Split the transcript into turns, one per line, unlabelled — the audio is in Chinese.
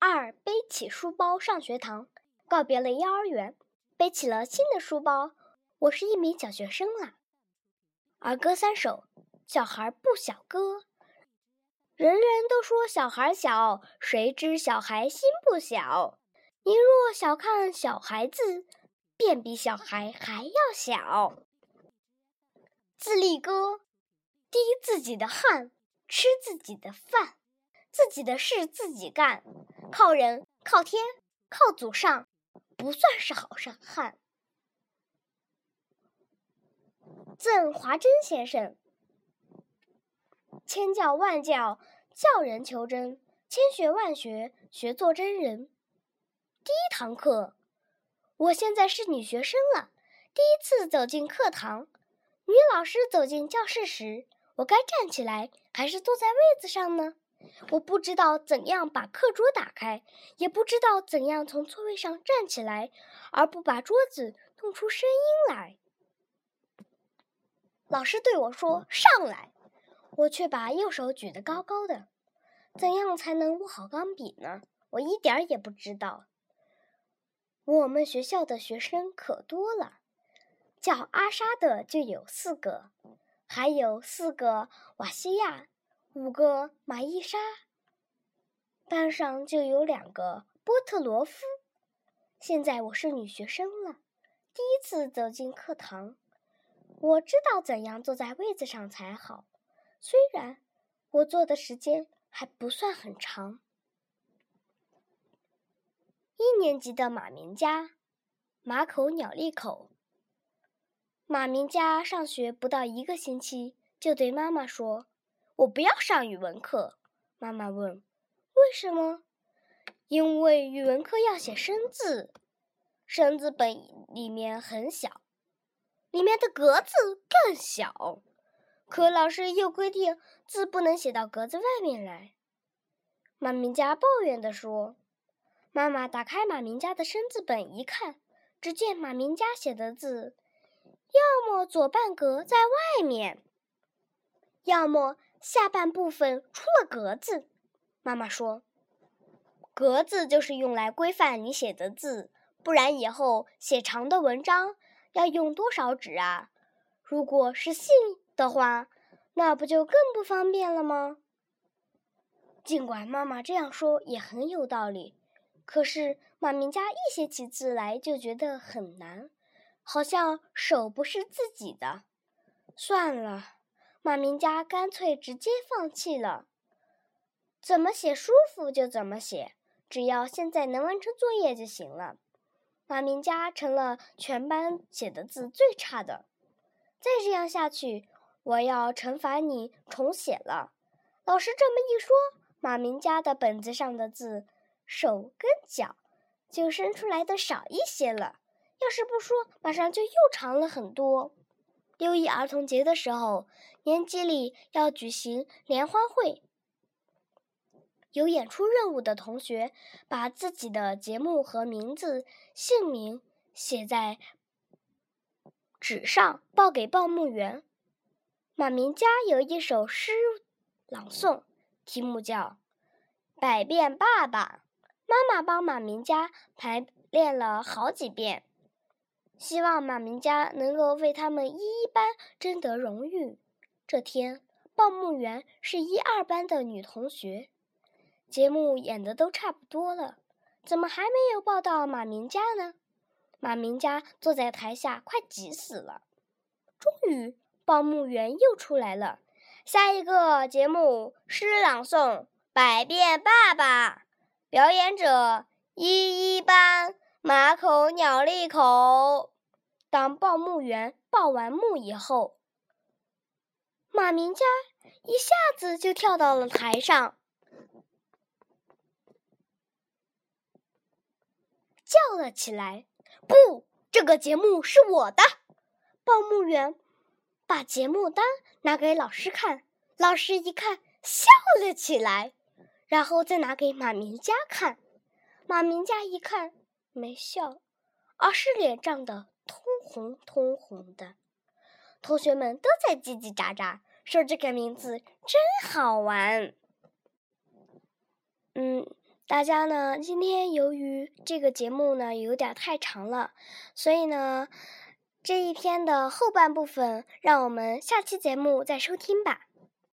二背起书包上学堂，告别了幼儿园，背起了新的书包。我是一名小学生啦。儿歌三首，小孩不小歌。人人都说小孩小，谁知小孩心不小？你若小看小孩子，便比小孩还要小。自立歌，滴自己的汗，吃自己的饭，自己的事自己干，靠人靠天靠祖上，不算是好上汉。赠华珍先生。千教万教，教人求真；千学万学，学做真人。第一堂课，我现在是女学生了。第一次走进课堂，女老师走进教室时，我该站起来还是坐在位子上呢？我不知道怎样把课桌打开，也不知道怎样从座位上站起来，而不把桌子弄出声音来。老师对我说：“上来。”我却把右手举得高高的，怎样才能握好钢笔呢？我一点儿也不知道。我们学校的学生可多了，叫阿莎的就有四个，还有四个瓦西亚，五个玛伊莎。班上就有两个波特罗夫。现在我是女学生了，第一次走进课堂，我知道怎样坐在位子上才好。虽然我坐的时间还不算很长。一年级的马明家，马口鸟立口。马明家上学不到一个星期，就对妈妈说：“我不要上语文课。”妈妈问：“为什么？”“因为语文课要写生字，生字本里面很小，里面的格子更小。”可老师又规定字不能写到格子外面来。马明佳抱怨地说：“妈妈打开马明佳的生字本一看，只见马明佳写的字，要么左半格在外面，要么下半部分出了格子。”妈妈说：“格子就是用来规范你写的字，不然以后写长的文章要用多少纸啊？如果是信。”的话，那不就更不方便了吗？尽管妈妈这样说也很有道理，可是马明佳一写起字来就觉得很难，好像手不是自己的。算了，马明佳干脆直接放弃了。怎么写舒服就怎么写，只要现在能完成作业就行了。马明佳成了全班写的字最差的。再这样下去。我要惩罚你重写了。老师这么一说，马明佳的本子上的字，手跟脚就伸出来的少一些了。要是不说，马上就又长了很多。六一儿童节的时候，年级里要举行联欢会，有演出任务的同学把自己的节目和名字、姓名写在纸上，报给报幕员。马明佳有一首诗朗诵，题目叫《百变爸爸》。妈妈帮马明佳排练了好几遍，希望马明佳能够为他们一一班争得荣誉。这天，报幕员是一二班的女同学。节目演的都差不多了，怎么还没有报到马明佳呢？马明佳坐在台下，快急死了。终于。报幕员又出来了，下一个节目诗朗诵《百变爸爸》，表演者一一班马口鸟立口。当报幕员报完幕以后，马明佳一下子就跳到了台上，叫了起来：“不，这个节目是我的！”报幕员。把节目单拿给老师看，老师一看笑了起来，然后再拿给马明佳看，马明佳一看没笑，而是脸涨得通红通红的。同学们都在叽叽喳喳说这个名字真好玩。嗯，大家呢，今天由于这个节目呢有点太长了，所以呢，这一篇的后半部分，让我们下期节目再收听吧。